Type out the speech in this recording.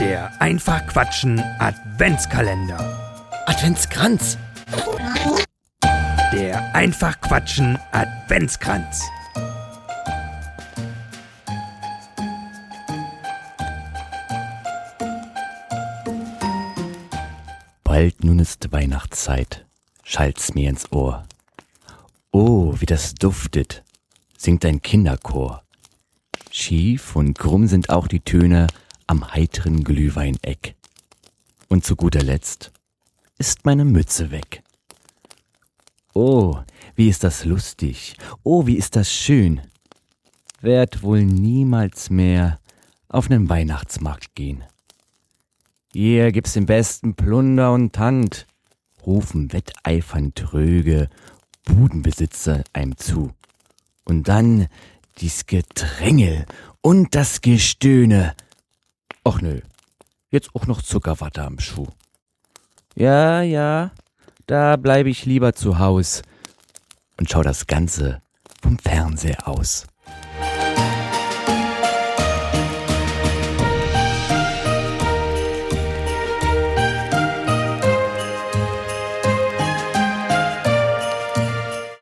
Der Einfach Quatschen Adventskalender. Adventskranz. Der Einfach Quatschen Adventskranz. Bald nun ist Weihnachtszeit, schallt's mir ins Ohr. Oh, wie das duftet, singt ein Kinderchor. Schief und krumm sind auch die Töne am heiteren Glühweineck. Und zu guter Letzt ist meine Mütze weg. Oh, wie ist das lustig, oh, wie ist das schön. Werd wohl niemals mehr auf nen Weihnachtsmarkt gehen. Hier gibt's den besten Plunder und Tand, rufen wetteifern tröge Budenbesitzer einem zu. Und dann dies Gedrängel und das Gestöhne. Och nö, jetzt auch noch Zuckerwatte am Schuh. Ja, ja, da bleibe ich lieber zu Haus und schau das Ganze vom Fernseher aus.